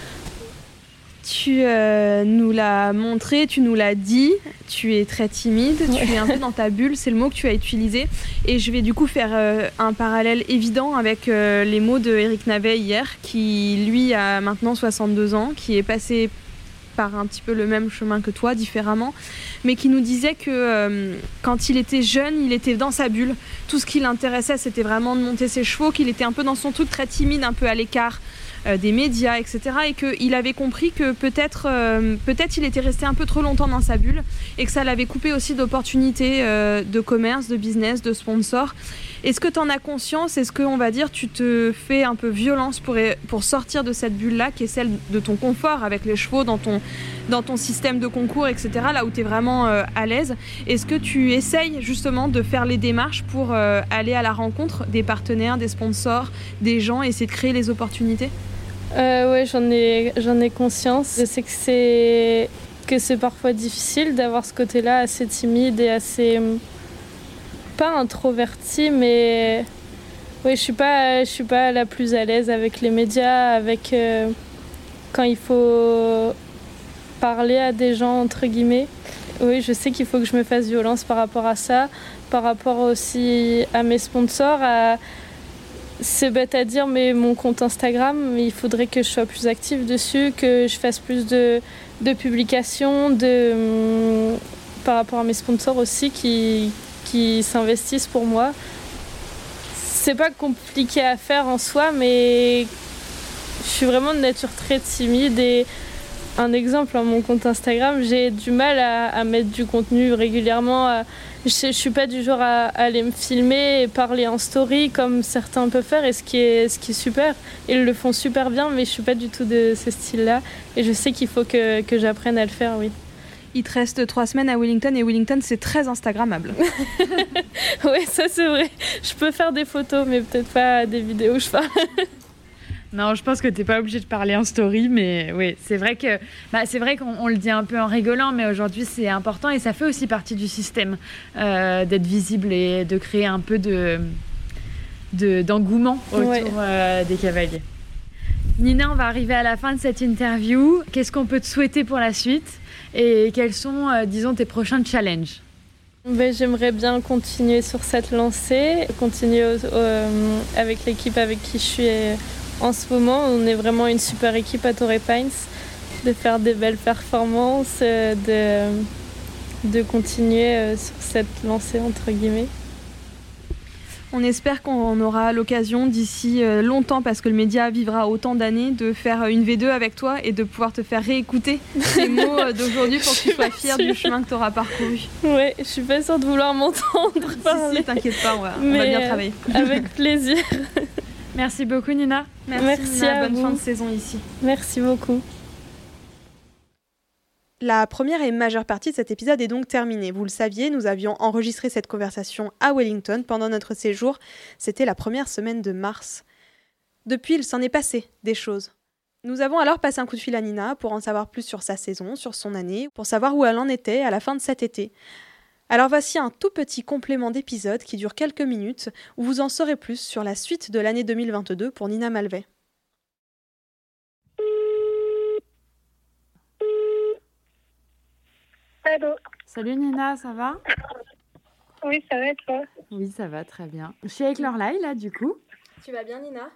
tu euh, nous l'as montré, tu nous l'as dit, tu es très timide, tu es un peu dans ta bulle, c'est le mot que tu as utilisé. Et je vais du coup faire euh, un parallèle évident avec euh, les mots de Eric Navet hier, qui lui a maintenant 62 ans, qui est passé par un petit peu le même chemin que toi, différemment, mais qui nous disait que quand il était jeune, il était dans sa bulle. Tout ce qui l'intéressait, c'était vraiment de monter ses chevaux, qu'il était un peu dans son truc très timide, un peu à l'écart des médias, etc. Et qu'il avait compris que peut-être euh, peut-être il était resté un peu trop longtemps dans sa bulle et que ça l'avait coupé aussi d'opportunités euh, de commerce, de business, de sponsors. Est-ce que tu en as conscience? Est-ce que, on va dire, tu te fais un peu violence pour, pour sortir de cette bulle-là, qui est celle de ton confort avec les chevaux dans ton, dans ton système de concours, etc., là où tu es vraiment à l'aise? Est-ce que tu essayes justement de faire les démarches pour aller à la rencontre des partenaires, des sponsors, des gens, essayer de créer les opportunités? Euh, Oui, j'en ai, j'en ai conscience. Je sais que c'est, que c'est parfois difficile d'avoir ce côté-là assez timide et assez. pas introverti, mais. Oui, je suis pas, je suis pas la plus à l'aise avec les médias, avec euh, quand il faut parler à des gens entre guillemets. Oui, je sais qu'il faut que je me fasse violence par rapport à ça, par rapport aussi à mes sponsors, à, c'est bête à dire, mais mon compte Instagram, il faudrait que je sois plus active dessus, que je fasse plus de, publications, de, hum, par rapport à mes sponsors aussi qui, qui s'investissent pour moi. C'est pas compliqué à faire en soi, mais je suis vraiment de nature très timide et un exemple, à mon compte Instagram, j'ai du mal à, mettre du contenu régulièrement. Je, ne suis pas du genre à, aller me filmer et parler en story comme certains peuvent faire, et ce qui est, ce qui est super. Ils le font super bien, mais je suis pas du tout de ce style-là. Et je sais qu'il faut que, que j'apprenne à le faire, oui. Il te reste trois semaines à Wellington et Wellington c'est très Instagrammable. [laughs] oui, ça c'est vrai. Je peux faire des photos, mais peut-être pas des vidéos, je parle. [laughs] Non, je pense que tu n'es pas obligé de parler en story, mais oui, c'est vrai que bah, c'est vrai qu'on le dit un peu en rigolant, mais aujourd'hui c'est important et ça fait aussi partie du système euh, d'être visible et de créer un peu de d'engouement autour euh, des cavaliers. Nina, on va arriver à la fin de cette interview. Qu'est-ce qu'on peut te souhaiter pour la suite? Et quels sont, euh, disons, tes prochains challenges? Ben, J'aimerais bien continuer sur cette lancée, continuer avec l'équipe avec qui je suis en ce moment, on est vraiment une super équipe à Torrey Pines, de faire des belles performances, euh, de, de continuer euh, sur cette lancée entre guillemets. On espère qu'on aura l'occasion d'ici euh, longtemps, parce que le média vivra autant d'années, de faire une V2 avec toi et de pouvoir te faire réécouter ces [laughs] mots d'aujourd'hui pour que tu sois fier du chemin que tu auras parcouru. Oui, je suis pas sûre de vouloir m'entendre parler. Si, t'inquiète pas, on va, on va bien travailler. Avec plaisir. [laughs] Merci beaucoup Nina. Merci, à bonne fin de saison ici. Merci beaucoup. La première et majeure partie de cet épisode est donc terminée. Vous le saviez, nous avions enregistré cette conversation à Wellington pendant notre séjour. C'était la première semaine de mars. Depuis, il s'en est passé des choses. Nous avons alors passé un coup de fil à Nina pour en savoir plus sur sa saison, sur son année, pour savoir où elle en était à la fin de cet été. Alors voici un tout petit complément d'épisode qui dure quelques minutes où vous en saurez plus sur la suite de l'année 2022 pour Nina Malvet. Allô Salut Nina, ça va? Oui, ça va toi? Oui, ça va très bien. Je suis avec Lorlaï là du coup. Tu vas bien Nina?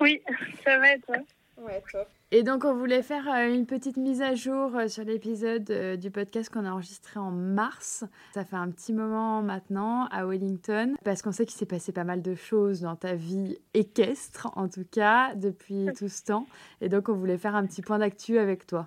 Oui, ça va toi? Ouais, top. Et donc, on voulait faire euh, une petite mise à jour euh, sur l'épisode euh, du podcast qu'on a enregistré en mars. Ça fait un petit moment maintenant à Wellington, parce qu'on sait qu'il s'est passé pas mal de choses dans ta vie équestre, en tout cas, depuis [laughs] tout ce temps. Et donc, on voulait faire un petit point d'actu avec toi.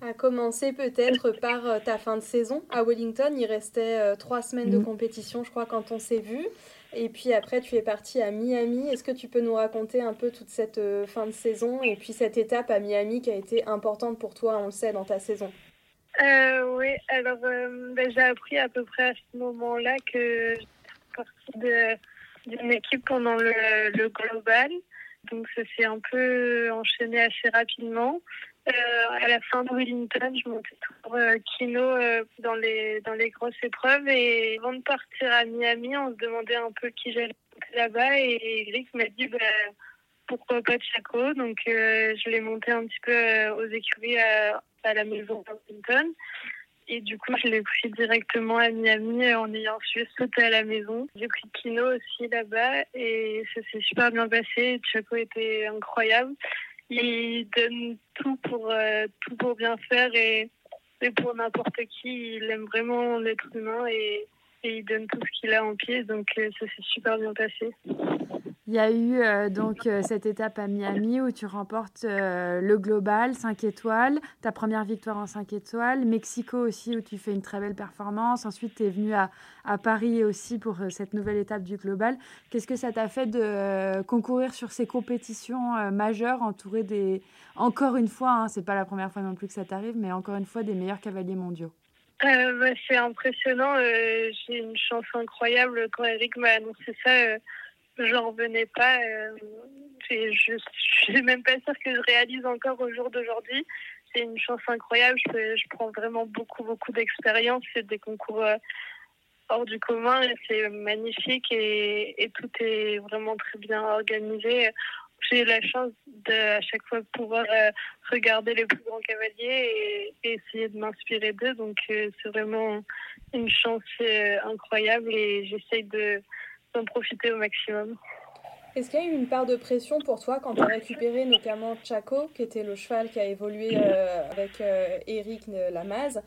À commencer peut-être [laughs] par ta fin de saison à Wellington. Il restait trois semaines de compétition, je crois, quand on s'est vu. Et puis après, tu es parti à Miami. Est-ce que tu peux nous raconter un peu toute cette fin de saison et puis cette étape à Miami qui a été importante pour toi, on le sait, dans ta saison? Euh, Oui, alors ben, j'ai appris à peu près à ce moment-là que partie d'une équipe pendant le, le, global. Donc ça s'est un peu enchaîné assez rapidement. Euh, à la fin de Wellington, je montais toujours euh, kino euh, dans les dans les grosses épreuves et avant de partir à Miami, on se demandait un peu qui j'allais monter là-bas et Eric m'a dit bah, pourquoi pas Chaco. Donc je l'ai monté un petit peu aux écuries à, à la maison de Wellington. Et du coup, je l'ai pris directement à Miami en ayant su sauter à la maison. J'ai pris Kino aussi là-bas et ça s'est super bien passé. Chaco était incroyable. Il donne tout pour, euh, tout pour bien faire et, et pour n'importe qui. Il aime vraiment l'être humain et, et, il donne tout ce qu'il a en pied. Donc euh, ça s'est super bien passé. Il y a eu euh, donc euh, cette étape à Miami où tu remportes euh, le global 5 étoiles, ta première victoire en 5 étoiles, Mexico aussi où tu fais une très belle performance, ensuite tu es venu à, Paris aussi pour cette nouvelle étape du global. Qu'est-ce que ça t'a fait de concourir sur ces compétitions majeures entouré des, encore une fois, hein, c'est pas la première fois non plus que ça t'arrive, mais encore une fois des meilleurs cavaliers mondiaux? Bah, C'est impressionnant, j'ai une chance incroyable quand Eric m'a annoncé ça j'en revenais pas. Euh, je suis même pas sûre que je réalise encore au jour d'aujourd'hui. C'est une chance incroyable. Je, je, prends vraiment beaucoup, beaucoup d'expérience. C'est des concours euh, hors du commun et c'est magnifique et, tout est vraiment très bien organisé. J'ai la chance de à chaque fois pouvoir euh, regarder les plus grands cavaliers et, et essayer de m'inspirer d'eux. Donc c'est vraiment une chance incroyable et j'essaye de d'en profiter au maximum. Est-ce qu'il y a eu une part de pression pour toi quand tu as récupéré notamment Chaco, qui était le cheval qui a évolué euh, avec euh, Eric Lamaze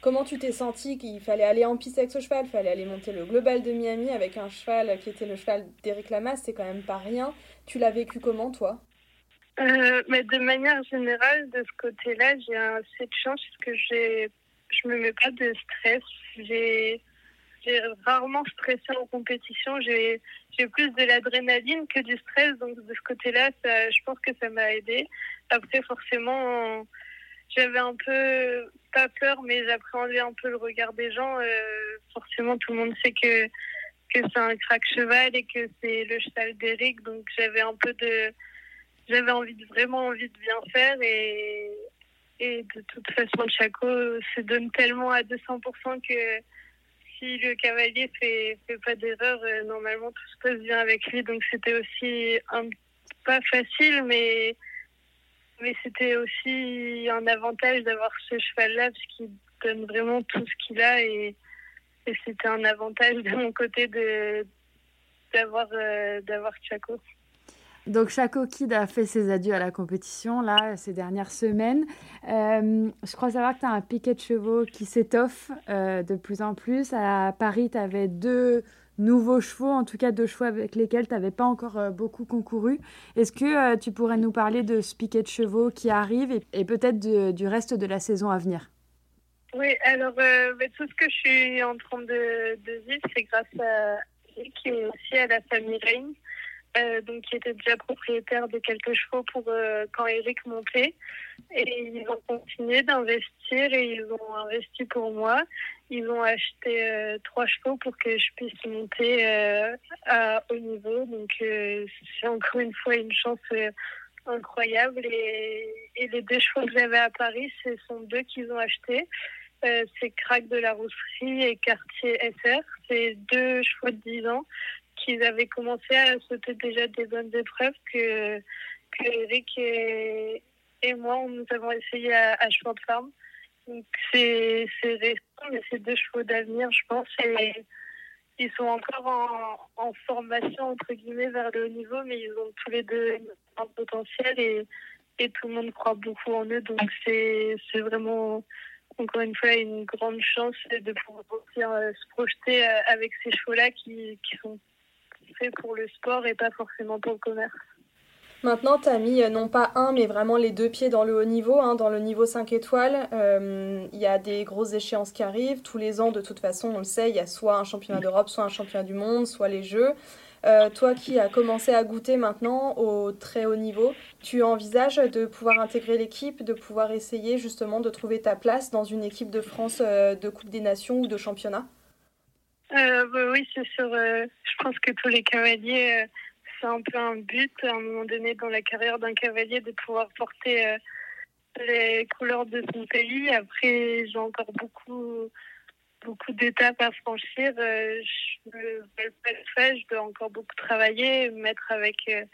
Comment tu t'es senti qu'il fallait aller en piste avec ce cheval, il fallait aller monter le Global de Miami avec un cheval qui était le cheval d'Eric Lamaze, c'est quand même pas rien. Tu l'as vécu comment toi? Euh, mais de manière générale, de ce côté-là, j'ai assez de chance parce que j'ai, je me mets pas de stress. J'ai j'ai rarement stressé en compétition. J'ai plus de l'adrénaline que du stress. Donc de ce côté-là, je pense que ça m'a aidé. Après, forcément, j'avais un peu, pas peur, mais j'appréhendais un peu le regard des gens. Euh, forcément, tout le monde sait que, que c'est un crack cheval et que c'est le cheval d'Eric. Donc j'avais un peu de... J'avais envie de, vraiment envie de bien faire et, et de toute façon, Chaco se donne tellement à 200% que si le cavalier fait, fait pas d'erreur, euh, normalement tout se passe bien avec lui. Donc c'était aussi un pas facile, mais mais c'était aussi un avantage d'avoir ce cheval-là parce qu'il donne vraiment tout ce qu'il a et, c'était un avantage de mon côté d'avoir euh, d'avoir Chaco. Donc Chaco Kid a fait ses adieux à la compétition là ces dernières semaines. Euh, je crois savoir que tu as un piquet de chevaux qui s'étoffe euh, de plus en plus. À Paris, tu avais deux nouveaux chevaux, en tout cas deux chevaux avec lesquels tu n'avais pas encore euh, beaucoup concouru. Est-ce que tu pourrais nous parler de ce piquet de chevaux qui arrive et, peut-être du reste de la saison à venir? Oui, alors tout ce que je suis en train de, de vivre, c'est grâce à qui est aussi à la famille Reign euh, donc qui était déjà propriétaire de quelques chevaux pour euh, quand Eric montait. Et ils ont continué d'investir et ils ont investi pour moi. Ils ont acheté euh, trois chevaux pour que je puisse monter à haut niveau. Donc c'est encore une fois une chance incroyable. Et, les deux chevaux que j'avais à Paris, ce sont deux qu'ils ont achetés. c'est Crac de la Rousserie et Quartier SR. C'est deux chevaux de 10 ans qu'ils avaient commencé à sauter déjà des bonnes épreuves que, que Eric et, et moi, nous avons essayé à, à cheval de farm. Donc c'est récent, mais c'est deux chevaux d'avenir, je pense. Et ils sont encore en, en, formation, entre guillemets, vers le haut niveau, mais ils ont tous les deux un potentiel et, et tout le monde croit beaucoup en eux. Donc c'est vraiment, encore une fois, une grande chance de pouvoir euh, se projeter euh, avec ces chevaux-là qui, qui sont pour le sport et pas forcément pour le commerce. Maintenant, tu as mis non pas un, mais vraiment les deux pieds dans le haut niveau, hein, dans le niveau 5 étoiles. Il y a des grosses échéances qui arrivent. Tous les ans, de toute façon, on le sait, il y a soit un championnat d'Europe, soit un championnat du monde, soit les Jeux. Euh, toi qui as commencé à goûter maintenant au très haut niveau, tu envisages de pouvoir intégrer l'équipe, de pouvoir essayer justement de trouver ta place dans une équipe de France euh, de Coupe des Nations ou de championnat? Euh, Oui, c'est sûr. je pense que tous les cavaliers, c'est un peu un but à un moment donné dans la carrière d'un cavalier de pouvoir porter les couleurs de son pays. Après, j'ai encore beaucoup beaucoup d'étapes à franchir. Euh, je ne veux pas le faire, je dois encore beaucoup travailler, mettre avec, euh,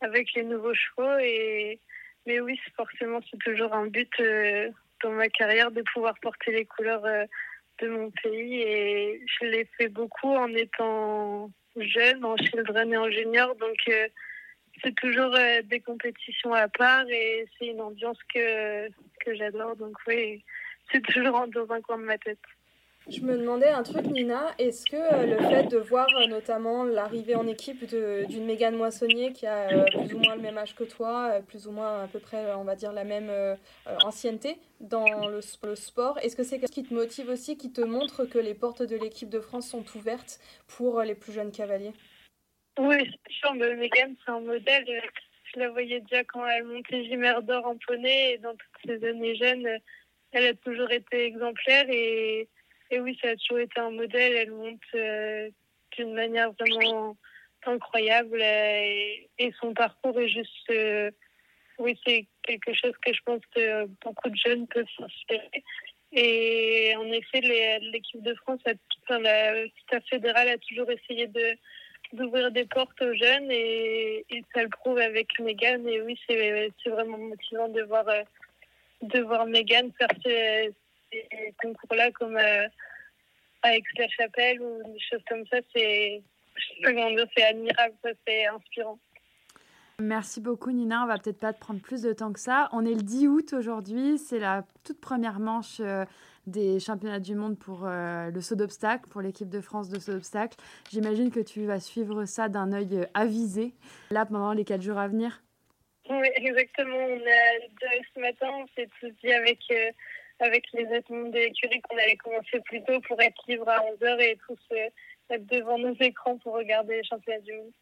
avec les nouveaux chevaux. Et... Mais oui, forcément, c'est toujours un but euh, dans ma carrière de pouvoir porter les couleurs de mon pays. Et je l'ai fait beaucoup en étant jeune, en children et en junior. Donc, c'est toujours des compétitions à part et c'est une ambiance que, que j'adore. Donc, oui, c'est [laughs] toujours dans un coin de ma tête. Je me demandais un truc, Nina. Est-ce que euh, le fait de voir euh, notamment l'arrivée en équipe d'une Mégane Moissonnier qui a euh, plus ou moins le même âge que toi, plus ou moins à peu près, on va dire, la même ancienneté dans le, sport, est-ce que c'est ce qui te motive aussi, qui te montre que les portes de l'équipe de France sont ouvertes pour les plus jeunes cavaliers? Oui, sûr. Mégane, c'est un modèle. Je la voyais déjà quand elle montait Gimère d'or en poney et dans toutes ces années jeunes, elle a toujours été exemplaire et oui, ça a toujours été un modèle. Elle monte euh, d'une manière vraiment incroyable et, son parcours est juste. Euh, oui, c'est quelque chose que je pense que beaucoup de jeunes peuvent s'inspirer. Et en effet, l'équipe de France, enfin, la staff fédéral a toujours essayé d'ouvrir des portes aux jeunes et, ça le prouve avec Megan. Et oui, c'est vraiment motivant de voir, euh, de faire ces, concours-là comme euh, avec la chapelle ou des choses comme ça, c'est c'est admirable, c'est inspirant. Merci beaucoup Nina, on va peut-être pas te prendre plus de temps que ça. On est le 10 août aujourd'hui, c'est la toute première manche euh, des championnats du monde pour euh, le saut d'obstacle, pour l'équipe de France de saut d'obstacle. J'imagine que tu vas suivre ça d'un œil avisé, là pendant les quatre jours à venir. Oui, exactement. On a, ce matin, on s'est tous dit avec avec les autres de l'écurie qu'on allait commencer plus tôt pour être libre à 11h et tous euh, être devant nos écrans pour regarder les championnats du monde.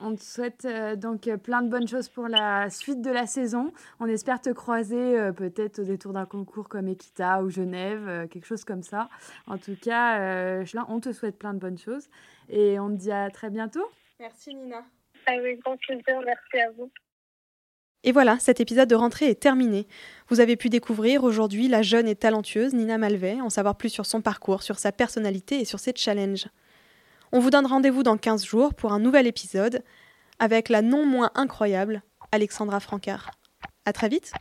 On te souhaite euh, donc euh, plein de bonnes choses pour la suite de la saison. On espère te croiser peut-être au détour d'un concours comme Equita ou Genève, quelque chose comme ça. En tout cas, on te souhaite plein de bonnes choses et on te dit à très bientôt. Merci Nina. Avec grand plaisir, merci à vous. Et voilà, cet épisode de rentrée est terminé. Vous avez pu découvrir aujourd'hui la jeune et talentueuse Nina Malvet, en savoir plus sur son parcours, sur sa personnalité et sur ses challenges. On vous donne rendez-vous dans 15 jours pour un nouvel épisode avec la non moins incroyable Alexandra Francard. À très vite!